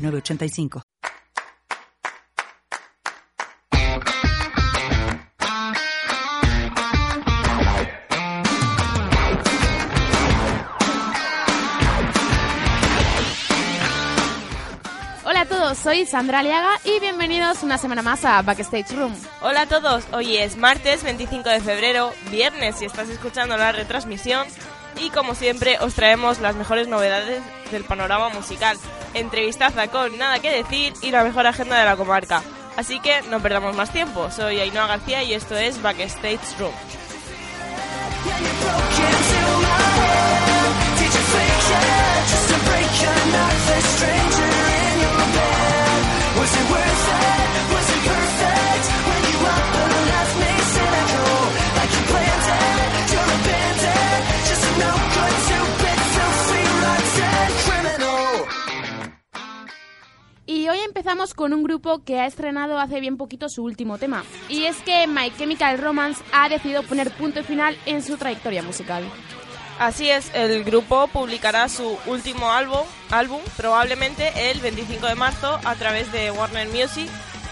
906985. Hola a todos, soy Sandra Aliaga y bienvenidos una semana más a Backstage Room. Hola a todos, hoy es martes 25 de febrero, viernes si estás escuchando la retransmisión y como siempre os traemos las mejores novedades del panorama musical, entrevistaza con nada que decir y la mejor agenda de la comarca. Así que no perdamos más tiempo, soy Ainhoa García y esto es Backstage Room. Empezamos con un grupo que ha estrenado hace bien poquito su último tema. Y es que My Chemical Romance ha decidido poner punto final en su trayectoria musical. Así es, el grupo publicará su último álbum, álbum probablemente el 25 de marzo a través de Warner Music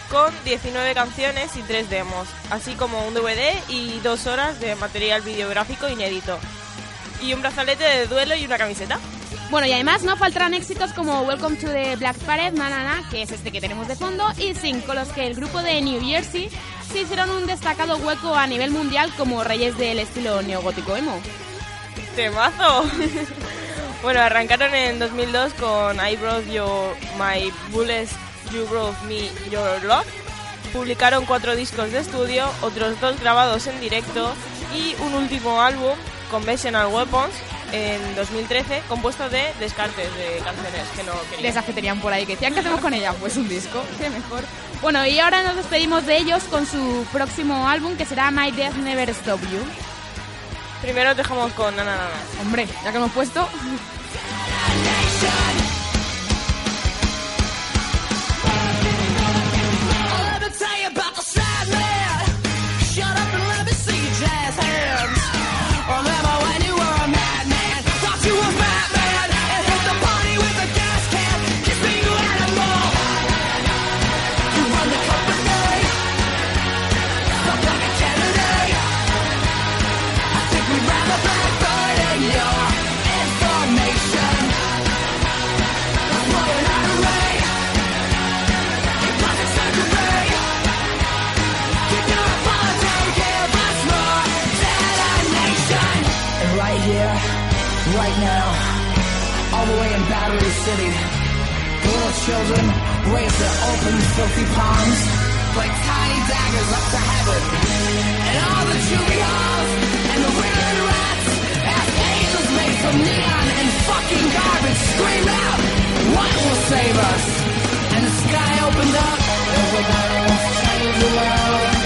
con 19 canciones y 3 demos, así como un DVD y dos horas de material videográfico inédito. Y un brazalete de duelo y una camiseta. Bueno, y además no faltarán éxitos como Welcome to the Black Parade, Manana, que es este que tenemos de fondo, y Sing, con los que el grupo de New Jersey se hicieron un destacado hueco a nivel mundial como reyes del estilo neogótico emo. ¡Temazo! bueno, arrancaron en 2002 con I Brought Your My Bullets, You Brought Me Your Love. Publicaron cuatro discos de estudio, otros dos grabados en directo y un último álbum, Conventional Weapons, en 2013, compuesto de descartes de canciones que no querían. Les afeterían por ahí, que decían, ¿qué hacemos con ella? Pues un disco, qué mejor. Bueno, y ahora nos despedimos de ellos con su próximo álbum, que será My Death Never Stop You. Primero dejamos con Nana Nana. Hombre, ya que hemos puesto... City, little children raise their open, filthy palms like tiny daggers up to heaven. And all the juvie halls and the weird rats ask angels made from neon and fucking garbage scream out, what will save us? And the sky opened up. Everybody wants to change the world.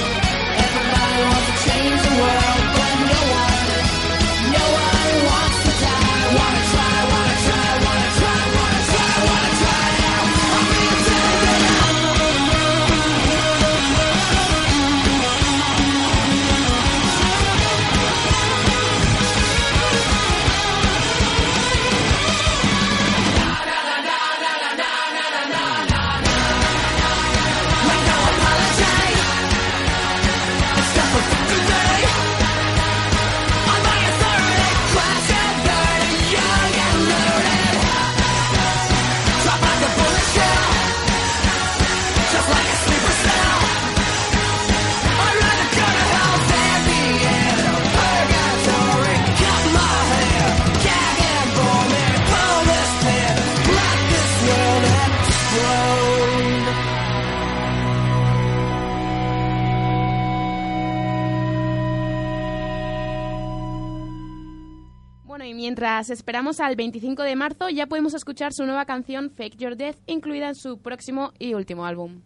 Mientras esperamos al 25 de marzo, ya podemos escuchar su nueva canción Fake Your Death, incluida en su próximo y último álbum.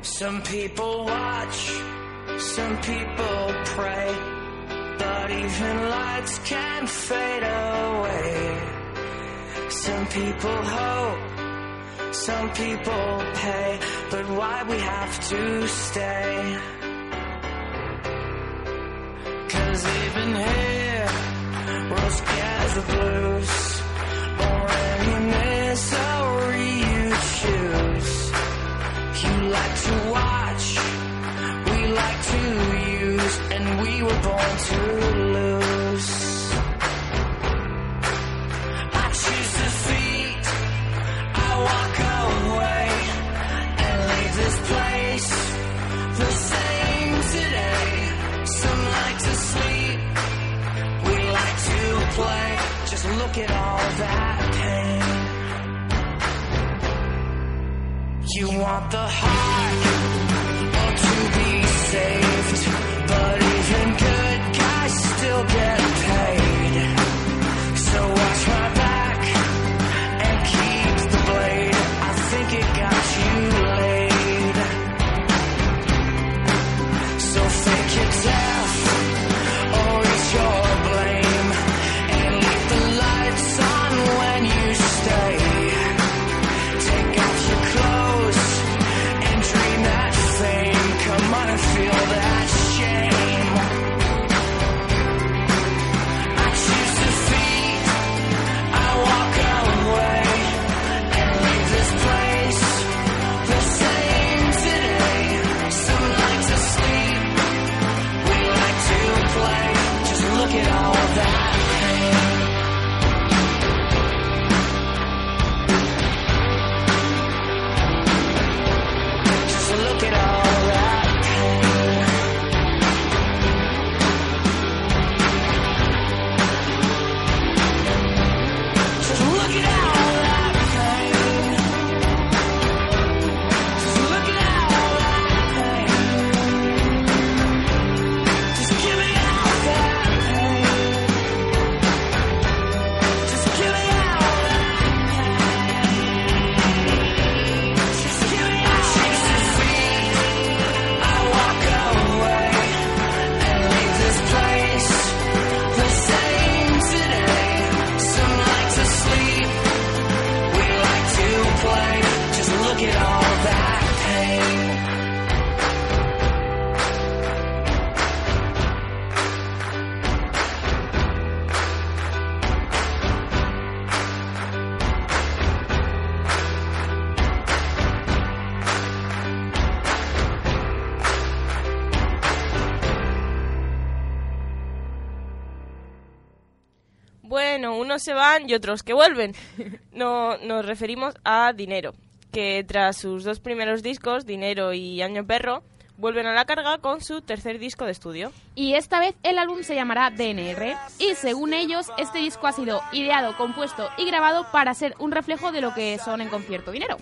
Some people watch, some people pray, but even lights can fade away. Some people hope, some people pay, but why we have to stay? Cause even here, we're scared of the blues, or any misery you choose. You like to watch, we like to use, and we were born to lose. Look at all that pain. You want the heart or to be saved, unos se van y otros que vuelven. No, nos referimos a Dinero, que tras sus dos primeros discos, Dinero y Año Perro, vuelven a la carga con su tercer disco de estudio. Y esta vez el álbum se llamará DNR. Y según ellos, este disco ha sido ideado, compuesto y grabado para ser un reflejo de lo que son en concierto dinero.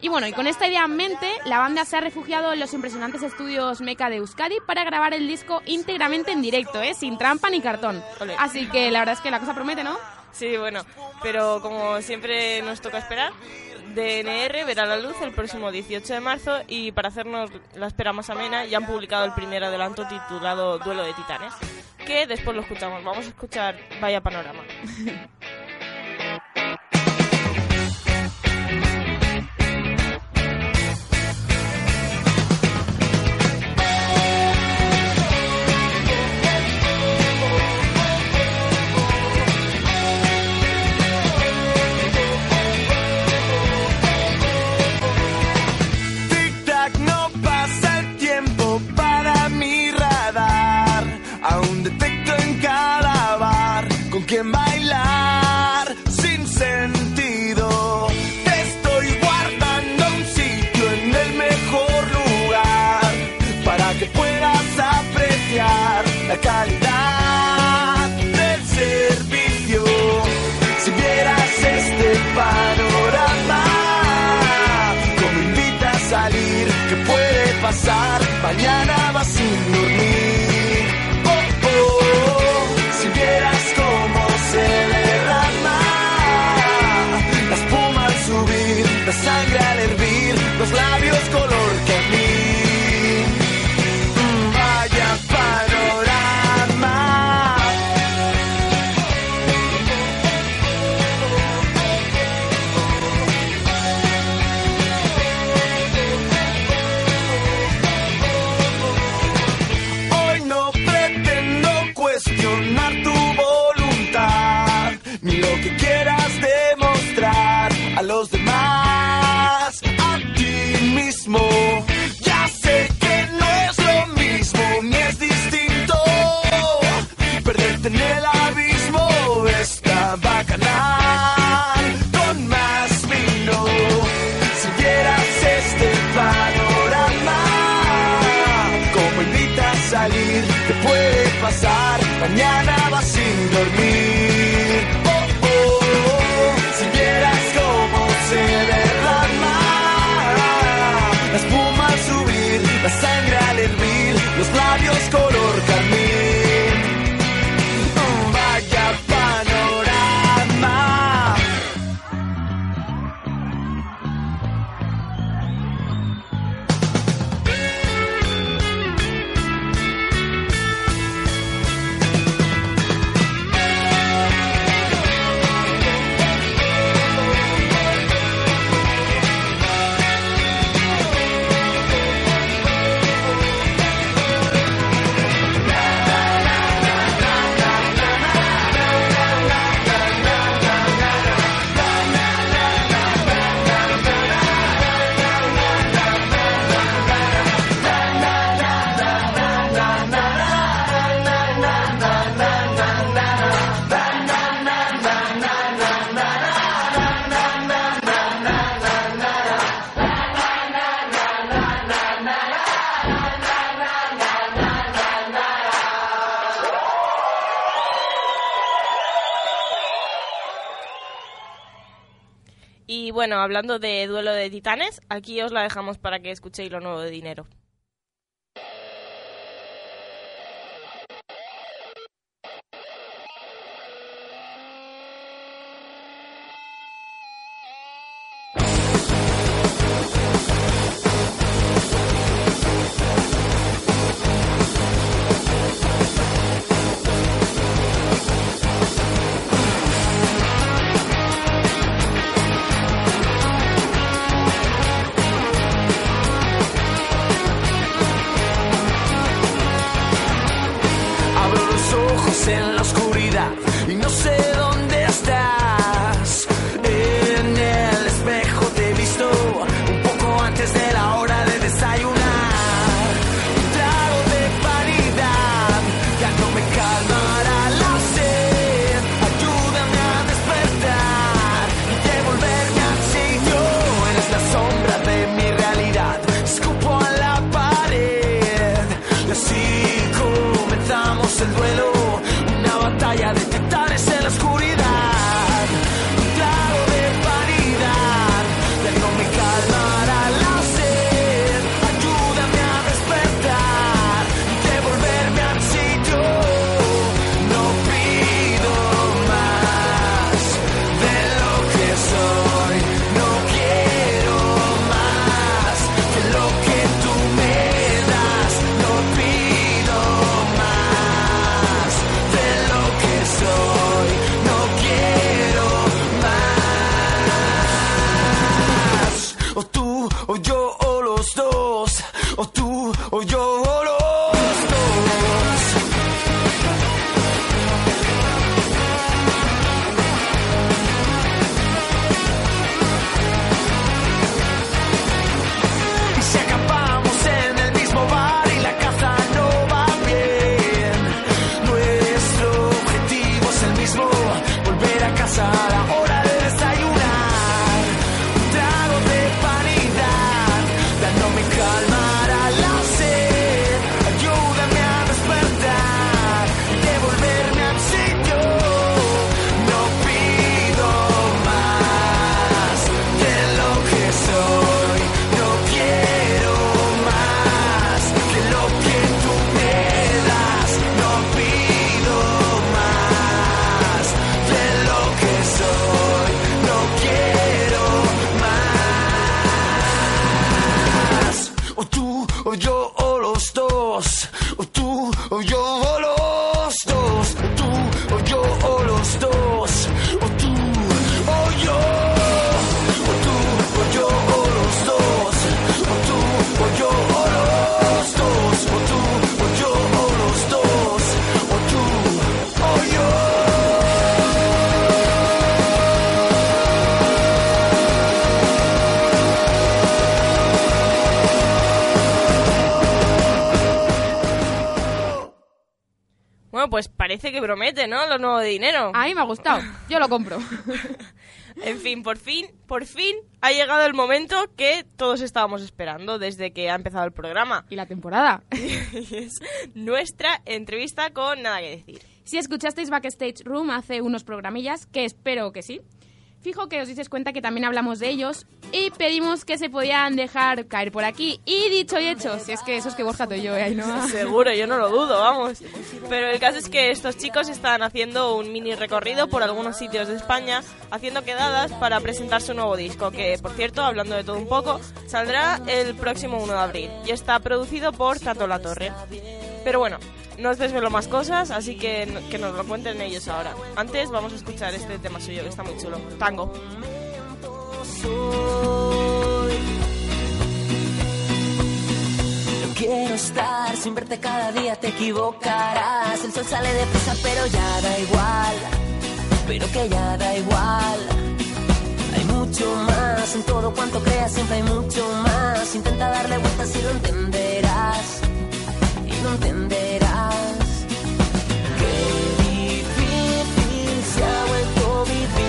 Y bueno, y con esta idea en mente, la banda se ha refugiado en los impresionantes estudios Meca de Euskadi para grabar el disco íntegramente en directo, ¿eh? sin trampa ni cartón. Así que la verdad es que la cosa promete, ¿no? Sí, bueno, pero como siempre nos toca esperar, DNR verá la luz el próximo 18 de marzo y para hacernos la espera más amena ya han publicado el primer adelanto titulado Duelo de Titanes, que después lo escuchamos. Vamos a escuchar Vaya Panorama. de Duelo de Titanes. Aquí os la dejamos para que escuchéis lo nuevo de Dinero. Bueno, pues parece que promete, ¿no? Lo nuevo de dinero. A mí me ha gustado. Yo lo compro. En fin, por fin, por fin ha llegado el momento que todos estábamos esperando desde que ha empezado el programa. y la temporada. Y es nuestra entrevista con nada que decir. Si escuchasteis Backstage Room hace unos programillas, que espero que sí, fijo que os dices cuenta que también hablamos de ellos y pedimos que se podían dejar caer por aquí. Y dicho y hecho, si es que eso es que Borja y yo, ¿eh, Ainhoa? Seguro, yo no lo dudo, vamos. Pero el caso es que estos chicos están haciendo un mini recorrido por algunos sitios de España, haciendo quedadas para presentar su nuevo disco, que por cierto, hablando de todo un poco, saldrá el próximo 1 de abril y está producido por Tato La Torre. Pero bueno, no os desvelo más cosas, así que que nos lo cuenten ellos ahora. Antes vamos a escuchar este tema suyo que está muy chulo, Tango. Quiero estar sin verte cada día, te equivocarás. El sol sale deprisa, pero ya da igual. Pero que ya da igual. Hay mucho más en todo cuanto creas, siempre hay mucho más. Intenta darle vueltas y lo entenderás. Lo entenderás. Qué difícil se ha vuelto vivir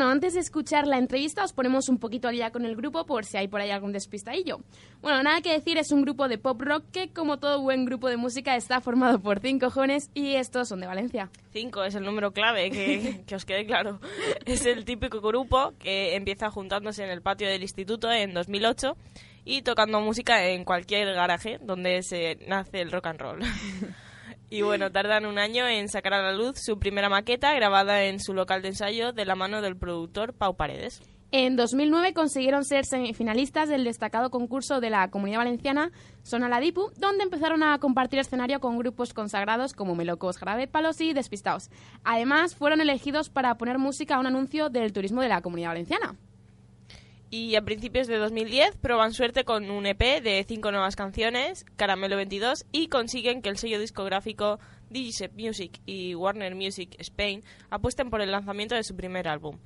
bueno, antes de escuchar la entrevista os ponemos un poquito al día con el grupo por si hay por ahí algún despistadillo. Bueno, nada que decir, es un grupo de pop rock que como todo buen grupo de música está formado por cinco jóvenes y estos son de Valencia. Cinco es el número clave, que, que os quede claro. Es el típico grupo que empieza juntándose en el patio del instituto en 2008 y tocando música en cualquier garaje donde se nace el rock and roll. Y bueno, tardan un año en sacar a la luz su primera maqueta grabada en su local de ensayo de la mano del productor Pau Paredes. En 2009 consiguieron ser semifinalistas del destacado concurso de la Comunidad Valenciana Sona la Dipu, donde empezaron a compartir escenario con grupos consagrados como Melocos, Grave Palos y Despistados. Además, fueron elegidos para poner música a un anuncio del turismo de la Comunidad Valenciana. Y a principios de 2010 proban suerte con un EP de cinco nuevas canciones, Caramelo 22, y consiguen que el sello discográfico Digicep Music y Warner Music Spain apuesten por el lanzamiento de su primer álbum.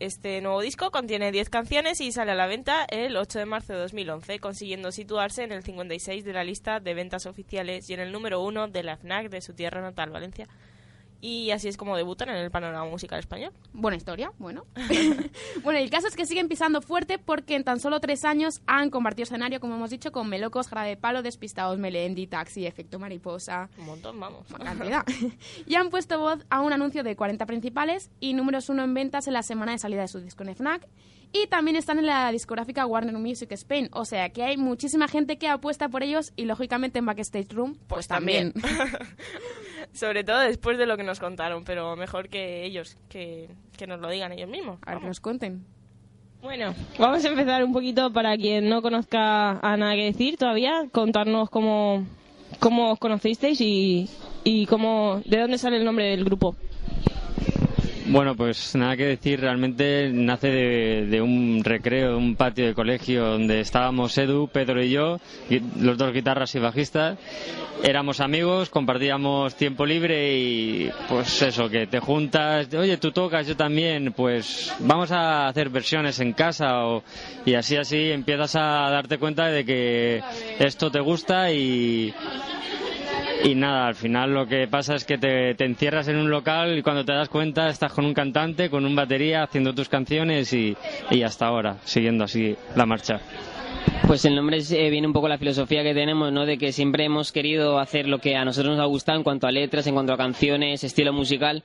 Este nuevo disco contiene 10 canciones y sale a la venta el 8 de marzo de 2011, consiguiendo situarse en el 56 de la lista de ventas oficiales y en el número 1 de la FNAC de su tierra natal, Valencia. Y así es como debutan en el panorama musical español. Buena historia, bueno. bueno, el caso es que siguen pisando fuerte porque en tan solo tres años han compartido escenario, como hemos dicho, con Melocos, Jarabe de Palo, Despistados, Melendi, Taxi, Efecto Mariposa. Un montón, vamos. Una cantidad. y han puesto voz a un anuncio de 40 principales y números uno en ventas en la semana de salida de su disco en FNAC. Y también están en la discográfica Warner Music Spain. O sea que hay muchísima gente que apuesta por ellos y lógicamente en Backstage Room, pues, también. Sobre todo después de lo que nos contaron, pero mejor que ellos, que, que nos lo digan ellos mismos. A ver que nos cuenten. Bueno, vamos a empezar un poquito para quien no conozca a nada que decir todavía, contarnos cómo, cómo os conocisteis y, y cómo, de dónde sale el nombre del grupo. Bueno, pues nada que decir, realmente nace de, un recreo, de un patio de colegio donde estábamos Edu, Pedro y yo, los dos guitarras y bajistas. Éramos amigos, compartíamos tiempo libre y pues eso, que te juntas, oye, tú tocas, yo también, pues vamos a hacer versiones en casa o, y así así empiezas a darte cuenta de que esto te gusta y, y nada, al final lo que pasa es que te, te encierras en un local y cuando te das cuenta estás con un cantante, con un batería, haciendo tus canciones y, y hasta ahora, siguiendo así la marcha. Pues el nombre es, eh, viene un poco la filosofía que tenemos, ¿no? De que siempre hemos querido hacer lo que a nosotros nos ha gustado en cuanto a letras, en cuanto a canciones, estilo musical.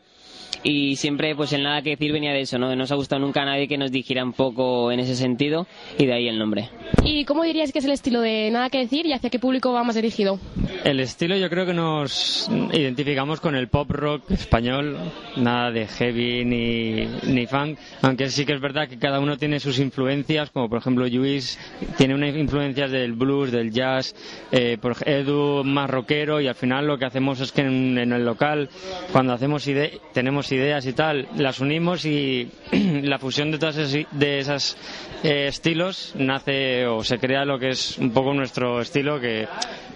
Y siempre, pues el nada que decir venía de eso, ¿no? No nos ha gustado nunca a nadie que nos dijera un poco en ese sentido y de ahí el nombre. ¿Y cómo dirías que es el estilo de Nada que decir y hacia qué público va más dirigido? El estilo yo creo que nos identificamos con el pop rock español, nada de heavy ni, ni funk, aunque sí que es verdad que cada uno tiene sus influencias, como por ejemplo Luis tiene unas influencias del blues, del jazz, eh, por Edu más rockero y al final lo que hacemos es que en, en el local, cuando hacemos ide tenemos ideas y tal, las unimos y la fusión de todas esas, eh, estilos nace o se crea lo que es un poco nuestro estilo que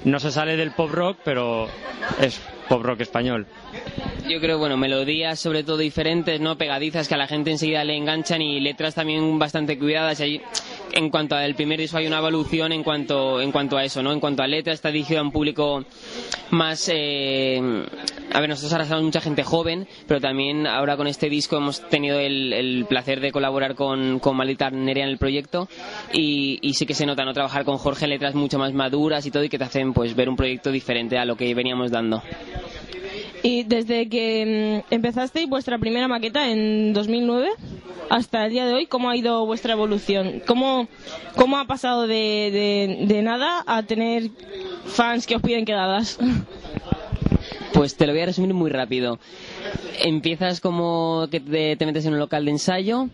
no se sale del pop rock, pero es pop rock español. Yo creo, bueno, melodías sobre todo diferentes, ¿no? Pegadizas que a la gente enseguida le enganchan y letras también bastante cuidadas. Ahí, en cuanto al primer disco hay una evolución en cuanto, en cuanto a eso, ¿no? En cuanto a letras está dirigido a un público más... eh, A ver, nosotros ahora somos mucha gente joven, pero también ahora con este disco hemos tenido el, placer de colaborar con, con Maldita Nerea en el proyecto y, y sí que se nota, ¿no? Trabajar con Jorge en letras mucho más maduras y todo y que te hacen pues ver un proyecto diferente a lo que veníamos dando. Y desde que mm, empezasteis vuestra primera maqueta en 2009 hasta el día de hoy, ¿cómo ha ido vuestra evolución? ¿Cómo, cómo ha pasado de, de, de nada a tener fans que os piden quedadas? Pues te lo voy a resumir muy rápido. Empiezas como que te, te metes en un local de ensayo,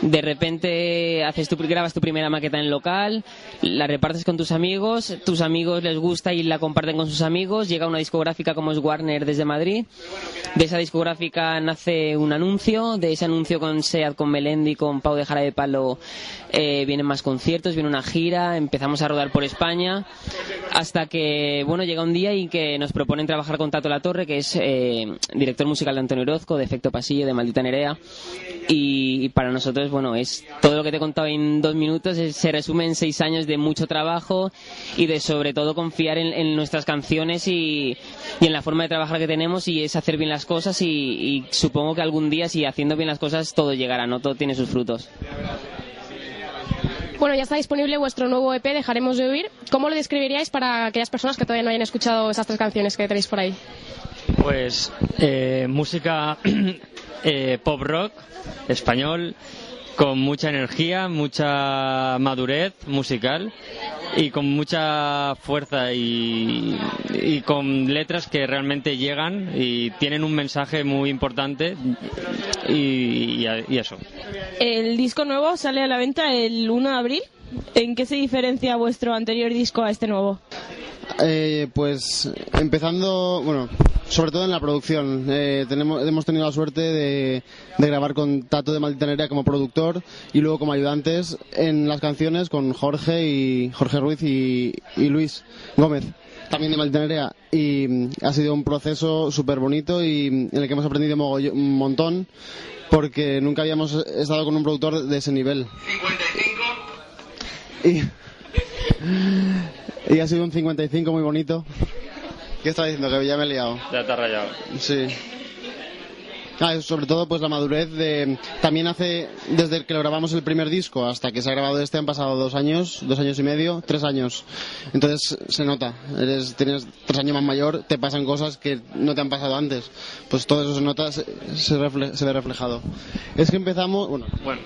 de repente haces tu, grabas tu primera maqueta en local, la repartes con tus amigos, tus amigos les gusta y la comparten con sus amigos, llega una discográfica como es Warner desde Madrid, de esa discográfica nace un anuncio, de ese anuncio con SEAT, con Melendi, con Pau de Jara de Palo eh, vienen más conciertos, viene una gira, empezamos a rodar por España, hasta que, bueno, llega un día y que nos proponen trabajar con Tato la Torre, que es eh, director musical de Antonio Orozco, de Efecto Pasillo, de Maldita Nerea. Y para nosotros, bueno, es todo lo que te he contado en dos minutos, es- se resume en seis años de mucho trabajo y de sobre todo confiar en, en nuestras canciones y, y en la forma de trabajar que tenemos y es hacer bien las cosas y, y supongo que algún día si haciendo bien las cosas todo llegará, ¿no? Todo tiene sus frutos. Bueno, ya está disponible vuestro nuevo EP, Dejaremos de Huir. ¿Cómo lo describiríais para aquellas personas que todavía no hayan escuchado esas tres canciones que tenéis por ahí? Pues eh, música eh, pop rock español con mucha energía, mucha madurez musical y con mucha fuerza y, y con letras que realmente llegan y tienen un mensaje muy importante y, y- eso. El disco nuevo sale a la venta el 1 de abril. ¿En qué se diferencia vuestro anterior disco a este nuevo? Eh, pues empezando, bueno, sobre todo en la producción. Eh, tenemos, hemos tenido la suerte de, de grabar con Tato de Maldita Nerea como productor y luego como ayudantes en las canciones con Jorge y Jorge Ruiz y, Luis Gómez. También de Maldita Nerea. Y mm, ha sido un proceso súper bonito y mm, en el que hemos aprendido un montón porque nunca habíamos estado con un productor de ese nivel. Y, y ha sido un 55 muy bonito. ¿Qué estaba diciendo? Que ya me he liado. Ya te has rayado. Sí. Ah, sobre todo pues la madurez de... También hace, desde que lo grabamos el primer disco hasta que se ha grabado este han pasado dos años, dos años y medio, tres años. Entonces se nota, eres, tienes tres años más mayor, te pasan cosas que no te han pasado antes. Pues todo eso se nota, se, se, refle- se ve reflejado. Es que empezamos, bueno, Bueno,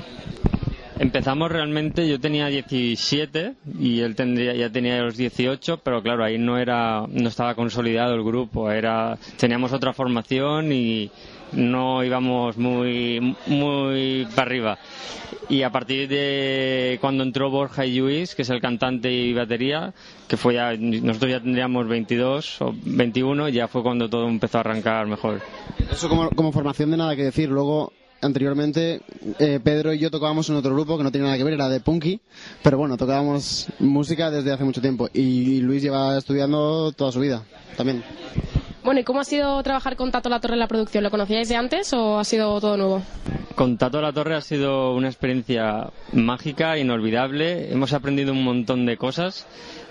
empezamos realmente, yo tenía 17 y él tendría, ya tenía los 18, pero claro, ahí no era, no estaba consolidado el grupo, era, teníamos otra formación y no íbamos muy, muy para arriba. Y a partir de cuando entró Borja y Luis, que es el cantante y batería, que fue ya, nosotros ya tendríamos 22 o 21, ya fue cuando todo empezó a arrancar mejor. Eso como, como formación de nada que decir. Luego, anteriormente, eh, Pedro y yo tocábamos en otro grupo que no tiene nada que ver, era de Punky, pero bueno, tocábamos música desde hace mucho tiempo. Y, Luis lleva estudiando toda su vida, también. Bueno, ¿y cómo ha sido trabajar con Tato La Torre en la producción? ¿Lo conocíais de antes o ha sido todo nuevo? Con Tato La Torre ha sido una experiencia mágica, inolvidable. Hemos aprendido un montón de cosas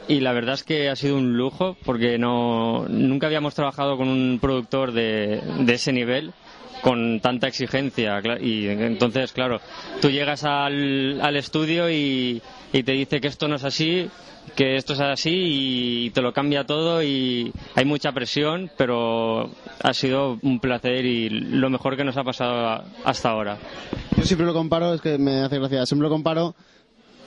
y la verdad es que ha sido un lujo porque no, nunca habíamos trabajado con un productor de, de ese nivel con tanta exigencia y entonces claro tú llegas al, al estudio y, y te dice que esto no es así que esto es así y te lo cambia todo y hay mucha presión pero ha sido un placer y lo mejor que nos ha pasado hasta ahora. Yo siempre lo comparo, es que me hace gracia, siempre lo comparo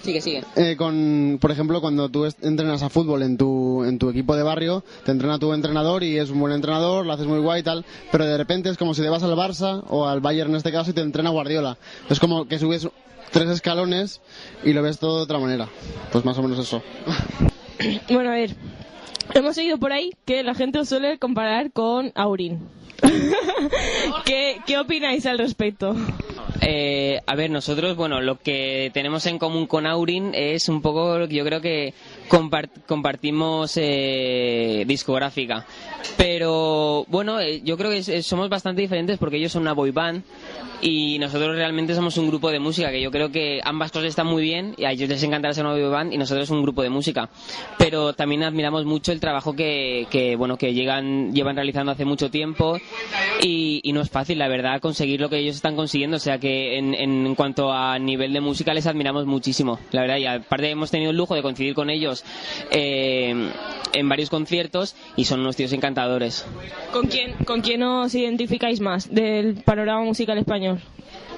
Sigue, sigue. eh, con, por ejemplo, cuando tú entrenas a fútbol en tu, en tu equipo de barrio, te entrena tu entrenador y es un buen entrenador, lo haces muy guay y tal, pero de repente es como si te vas al Barça o al Bayern en este caso y te entrena Guardiola. Es como que subes tres escalones y lo ves todo de otra manera. Pues más o menos eso. Bueno, a ver. Hemos seguido por ahí que la gente os suele comparar con Aurin. ¿Qué, ¿Qué opináis al respecto? Eh, a ver, nosotros, bueno, lo que tenemos en común con Aurin es un poco, yo creo que compart- compartimos eh, discográfica. Pero bueno, eh, yo creo que es- somos bastante diferentes porque ellos son una boy band y nosotros realmente somos un grupo de música que yo creo que ambas cosas están muy bien y a ellos les encantará ser una boy band y nosotros un grupo de música. Pero también admiramos mucho el trabajo que, que bueno, que llegan, llevan realizando hace mucho tiempo y, y no es fácil, la verdad, conseguir lo que ellos están consiguiendo. O sea que en, en cuanto a nivel de música les admiramos muchísimo, la verdad. Y aparte hemos tenido el lujo de coincidir con ellos eh, en varios conciertos y son unos tíos encantadores. ¿Con quién, ¿Con quién os identificáis más del panorama musical español?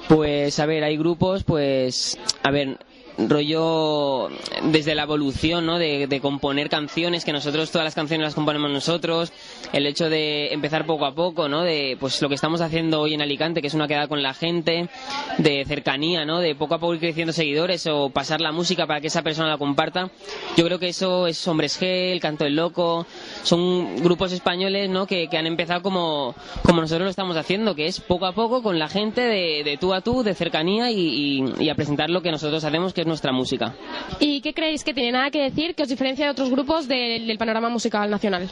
Pues a ver, hay grupos, pues a ver, rollo desde la evolución, ¿no? De, de componer canciones, que nosotros todas las canciones las componemos nosotros, el hecho de empezar poco a poco, ¿no? De pues lo que estamos haciendo hoy en Alicante, que es una quedada con la gente, de cercanía, ¿no? De poco a poco ir creciendo seguidores o pasar la música para que esa persona la comparta. Yo creo que eso es Hombres G, El Canto del Loco, son grupos españoles, ¿no? Que, que han empezado como, como nosotros lo estamos haciendo, que es poco a poco con la gente de, de tú a tú, de cercanía y, y- a presentar lo que nosotros hacemos, es nuestra música. ¿Y qué creéis que tiene nada que decir que os diferencia de otros grupos del, del panorama musical nacional?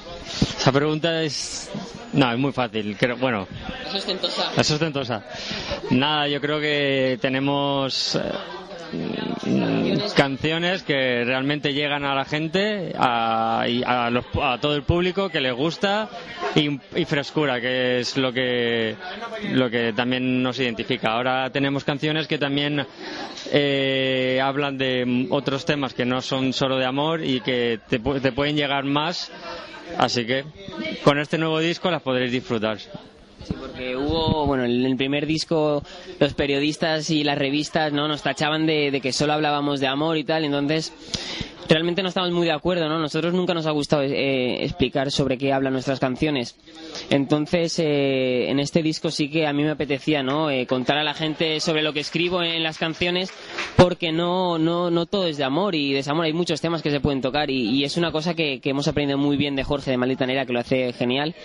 Esa pregunta es... No, es muy fácil. Creo, bueno, Es ostentosa. es ostentosa. Nada, yo creo que tenemos eh, canciones que realmente llegan a la gente, a, a, a todo el público que les gusta y, frescura, que es lo que, lo que también nos identifica. Ahora tenemos canciones que también eh, hablan de mm, otros temas que no son solo de amor y que te, te pueden llegar más. Así que con este nuevo disco las podréis disfrutar. Porque hubo, bueno, en el primer disco los periodistas y las revistas no nos tachaban de, que solo hablábamos de amor y tal, entonces realmente no estamos muy de acuerdo, ¿no? Nosotros nunca nos ha gustado eh, explicar sobre qué hablan nuestras canciones. Entonces, eh, en este disco sí que a mí me apetecía, ¿no? Eh, contar a la gente sobre lo que escribo en las canciones, porque no, no, no todo es de amor y desamor, hay muchos temas que se pueden tocar y, es una cosa que, hemos aprendido muy bien de Jorge de Maldita Nera, que lo hace genial.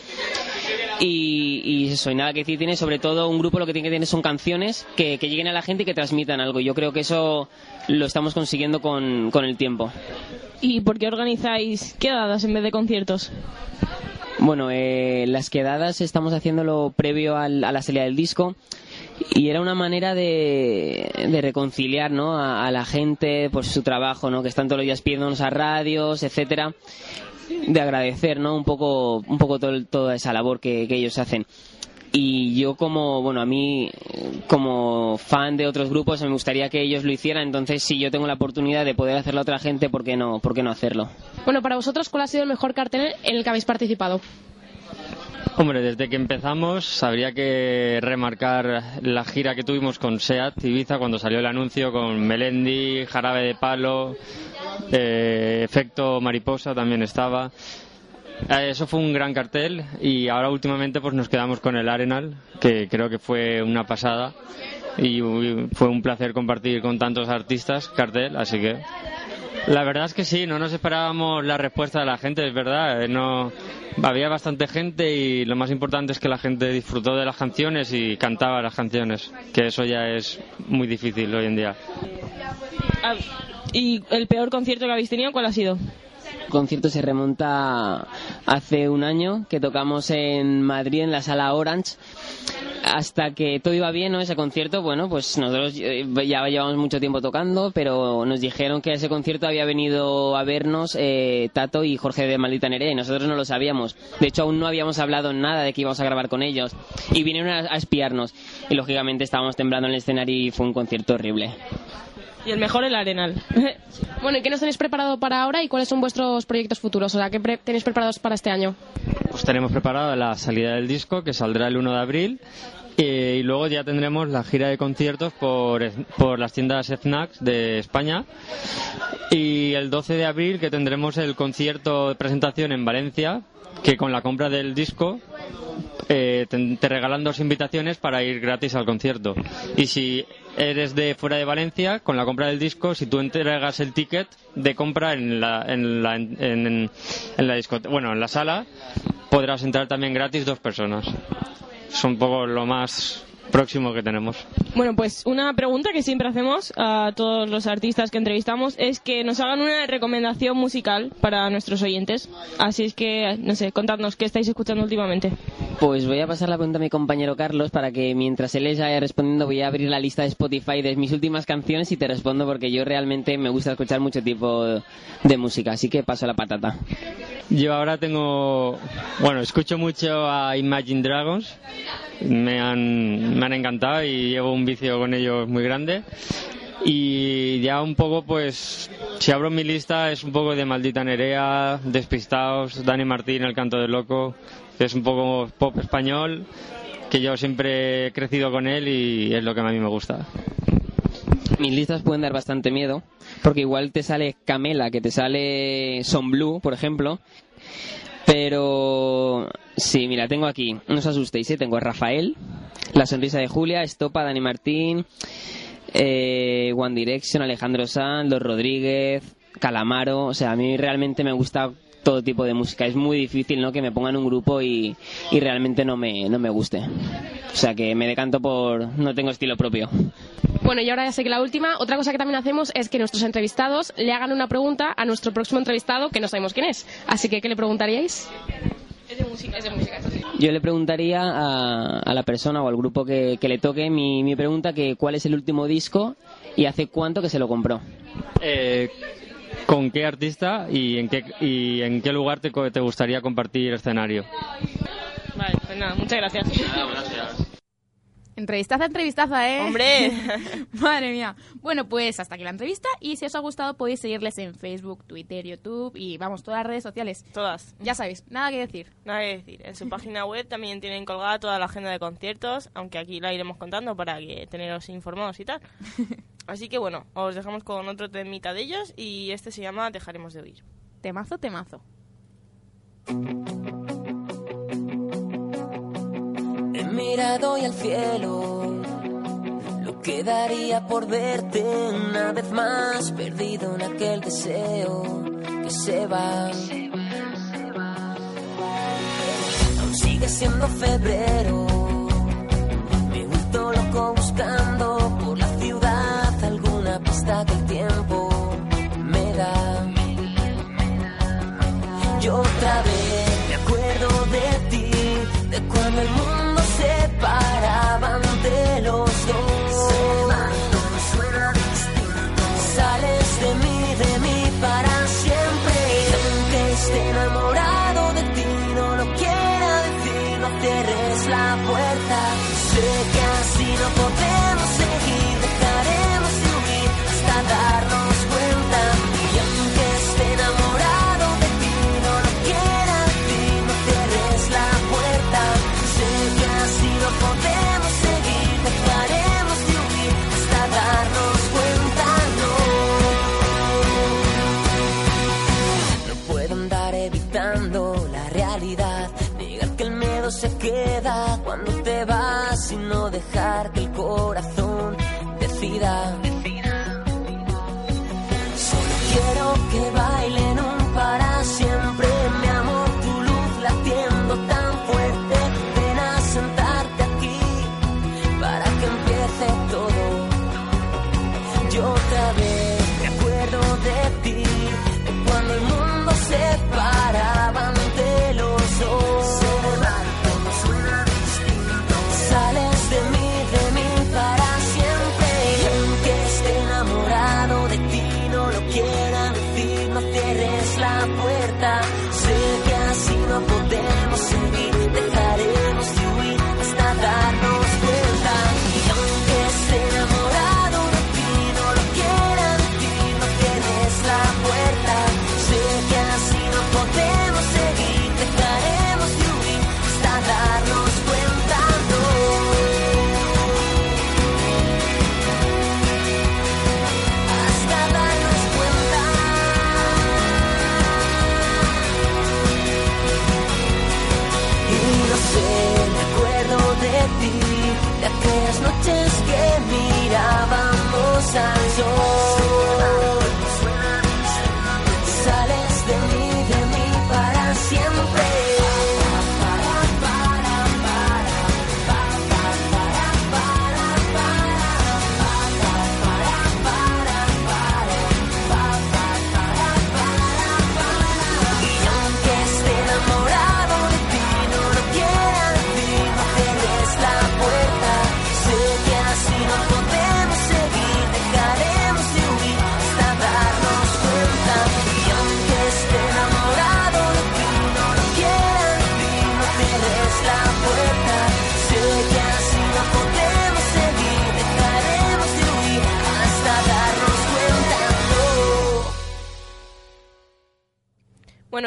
Y, y eso, y nada que decir, tiene sobre todo un grupo lo que tiene que tener son canciones que, que lleguen a la gente y que transmitan algo. Yo creo que eso lo estamos consiguiendo con, con el tiempo. ¿Y por qué organizáis quedadas en vez de conciertos? Bueno, eh, las quedadas estamos haciéndolo previo al- a la salida del disco y era una manera de, de reconciliar ¿no? a, a la gente por su trabajo, ¿no? que están todos los días pidiéndonos a radios, etcétera, de agradecer ¿no? un poco, un poco todo- toda esa labor que, que ellos hacen. Y yo como, bueno, a mí como fan de otros grupos me gustaría que ellos lo hicieran, entonces si yo tengo la oportunidad de poder hacerlo a otra gente, ¿por qué no, por qué no hacerlo? Bueno, para vosotros, ¿cuál ha sido el mejor cartel en el que habéis participado? Hombre, desde que empezamos habría que remarcar la gira que tuvimos con SEAT Ibiza cuando salió el anuncio con Melendi, Jarabe de Palo, eh, Efecto Mariposa también estaba. Eh, Eso fue un gran cartel y ahora últimamente pues nos quedamos con el Arenal, que creo que fue una pasada y fue un placer compartir con tantos artistas cartel, así que la verdad es que sí, no nos esperábamos la respuesta de la gente, es verdad. eh, No, había bastante gente y lo más importante es que la gente disfrutó de las canciones y cantaba las canciones, que eso ya es muy difícil hoy en día. Ah, ¿Y el peor concierto que habéis tenido cuál ha sido? El concierto se remonta hace un año que tocamos en Madrid en la sala Orange hasta que todo iba bien, ¿no? Ese concierto, bueno, pues nosotros eh, ya llevamos mucho tiempo tocando, pero nos dijeron que ese concierto había venido a vernos eh, Tato y Jorge de Maldita Nerea y nosotros no lo sabíamos. De hecho, aún no habíamos hablado nada de que íbamos a grabar con ellos y vinieron a, a espiarnos y lógicamente estábamos temblando en el escenario y fue un concierto horrible. Y el mejor el Arenal. Bueno, ¿y qué nos tenéis preparado para ahora y cuáles son vuestros proyectos futuros? O sea, ¿qué pre- tenéis preparados para este año? Pues tenemos preparada la salida del disco, que saldrá el 1 de abril, y luego ya tendremos la gira de conciertos por, por las tiendas FNAC de España. Y el 12 de abril que tendremos el concierto de presentación en Valencia, que con la compra del disco eh, te, te regalan dos invitaciones para ir gratis al concierto. Y si eres de fuera de Valencia, con la compra del disco, si tú entregas el ticket de compra en la, en la, en, en- en bueno, en la sala, podrás entrar también gratis dos personas. Es un poco lo más próximo que tenemos. Bueno, pues una pregunta que siempre hacemos a todos los artistas que entrevistamos es que nos hagan una recomendación musical para nuestros oyentes. Así es que, no sé, contadnos qué estáis escuchando últimamente. Pues voy a pasar la pregunta a mi compañero Carlos para que mientras él les vaya respondiendo voy a abrir la lista de Spotify de mis últimas canciones y te respondo porque yo realmente me gusta escuchar mucho tipo de música, así que paso la patata. Yo ahora tengo, bueno, escucho mucho a Imagine Dragons, me han, me han encantado y llevo un vicio con ellos muy grande. Y ya un poco, pues, si abro mi lista es un poco de Maldita Nerea, Despistados, Dani Martín, El Canto del Loco, que es un poco pop español, que yo siempre he crecido con él y es lo que a mí me gusta. Mis listas pueden dar bastante miedo, porque igual te sale Camela, que te sale Son Blue, por ejemplo. Pero sí, mira, tengo aquí, no os asustéis, ¿eh? tengo a Rafael, La Sonrisa de Julia, Estopa, Dani Martín, eh, One Direction, Alejandro Sanz, Los Rodríguez, Calamaro. O sea, a mí realmente me gusta todo tipo de música. Es muy difícil, ¿no? Que me pongan un grupo y, y realmente no me, no me guste. O sea que me decanto por, no tengo estilo propio. Bueno, y ahora ya sé que la última. Otra cosa que también hacemos es que nuestros entrevistados le hagan una pregunta a nuestro próximo entrevistado que no sabemos quién es. Así que, ¿qué le preguntaríais? Es de música, es de música. Yo le preguntaría a, a la persona o al grupo que, que le toque mi, mi pregunta que cuál es el último disco y hace cuánto que se lo compró. Eh, ¿Con qué artista y en qué, y en qué lugar te, co- te gustaría compartir escenario? Vale, pues nada, muchas gracias. Entrevistaza, entrevistaza, ¿eh? ¡Hombre! Madre mía. Bueno, pues hasta aquí la entrevista y si os ha gustado podéis seguirles en Facebook, Twitter, YouTube y vamos, todas las redes sociales. Todas. Ya sabéis, nada que decir. Nada que decir. En su página web también tienen colgada toda la agenda de conciertos, aunque aquí la iremos contando para que teneros informados y tal. Así que bueno, os dejamos con otro temita de ellos y este se llama Dejaremos de oír. Temazo, temazo. He mirado hoy al cielo, lo que daría por verte una vez más, perdido en aquel deseo que se va. Aún sigue siendo febrero,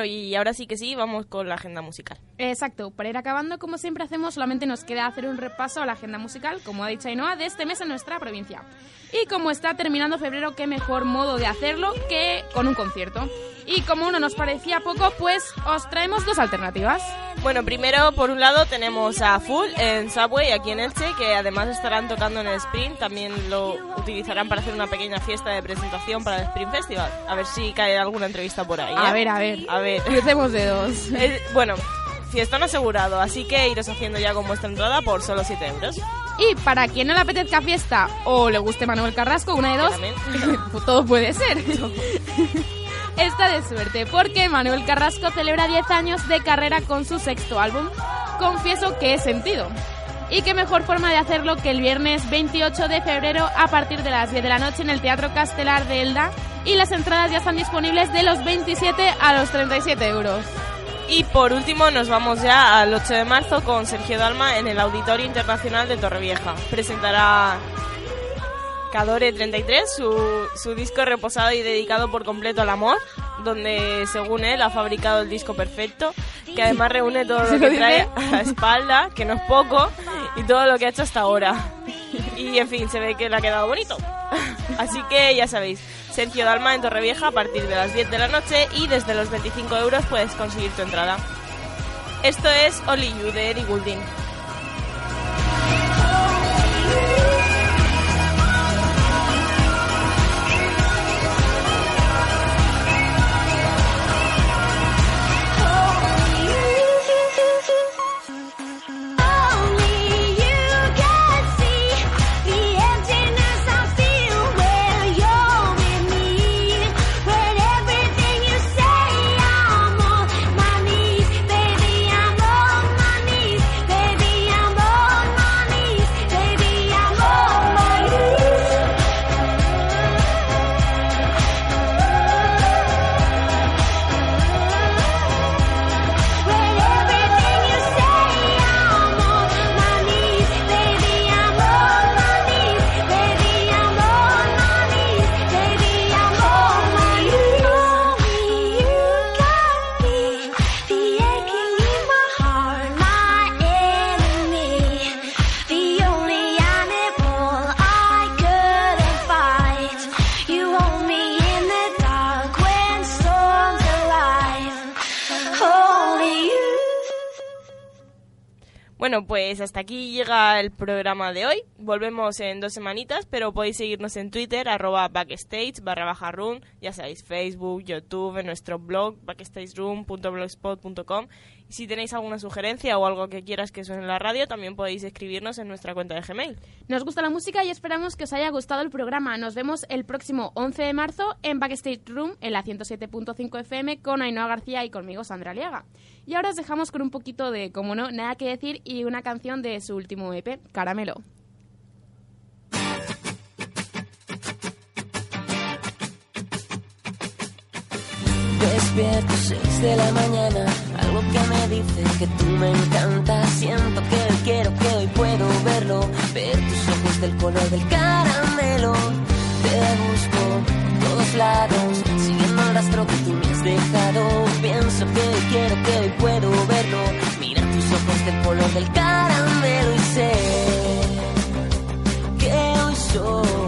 Bueno, y ahora sí que sí, vamos con la agenda musical. Exacto, para ir acabando, como siempre hacemos, solamente nos queda hacer un repaso a la agenda musical, como ha dicho Ainhoa, de este mes en nuestra provincia. Y como está terminando febrero, qué mejor modo de hacerlo que con un concierto. Y como uno nos parecía poco, pues os traemos dos alternativas. Bueno, primero, por un lado, tenemos a Full en Subway, aquí en Elche, que además estarán tocando en el Sprint. También lo utilizarán para hacer una pequeña fiesta de presentación para el Sprint Festival. A ver si cae alguna entrevista por ahí. A ¿eh? ver, a ver. A ver. Crucemos dedos. Eh, bueno, fiestón asegurado, así que iros haciendo ya con vuestra entrada por solo 7 euros. Y para quien no le apetezca fiesta o le guste Manuel Carrasco, una de dos, pues todo puede ser. Está de suerte porque Manuel Carrasco celebra 10 años de carrera con su sexto álbum, Confieso que he sentido. Y qué mejor forma de hacerlo que el viernes 28 de febrero a partir de las 10 de la noche en el Teatro Castelar de Elda. Y las entradas ya están disponibles de los 27 a los 37 euros. Y por último nos vamos ya al 8 de marzo con Sergio Dalma en el Auditorio Internacional de Torrevieja. Presentará Cadore 33, su, su disco reposado y dedicado por completo al amor, donde según él ha fabricado el disco perfecto, que además reúne todo ¿Se lo que trae a la espalda, que no es poco, y todo lo que ha hecho hasta ahora. Y en fin, se ve que le ha quedado bonito. Así que ya sabéis, Sergio Dalma en Torrevieja a partir de las 10 de la noche y desde los 25 euros puedes conseguir tu entrada. Esto es Only You de Eddie Goulding. Bueno, pues hasta aquí llega el programa de hoy. Volvemos en dos semanitas, pero podéis seguirnos en Twitter, arroba backstage, barra baja room, ya sabéis, Facebook, YouTube, en nuestro blog, backstageroom.blogspot.com. Si tenéis alguna sugerencia o algo que quieras que suene en la radio, también podéis escribirnos en nuestra cuenta de Gmail. Nos gusta la música y esperamos que os haya gustado el programa. Nos vemos el próximo 11 de marzo en Backstage Room en la 107.5 FM con Ainhoa García y conmigo Sandra Aliaga. Y ahora os dejamos con un poquito de, como no, nada que decir y una canción de su último EP, Caramelo. Despierto seis de la mañana, algo que me dice que tú me encanta. Siento que hoy quiero, que hoy puedo verlo, ver tus ojos del color del caramelo. Te busco por todos lados, siguiendo el rastro que tú me has dejado. Pienso que hoy quiero, que hoy puedo verlo, mirar tus ojos del color del caramelo y sé que hoy soy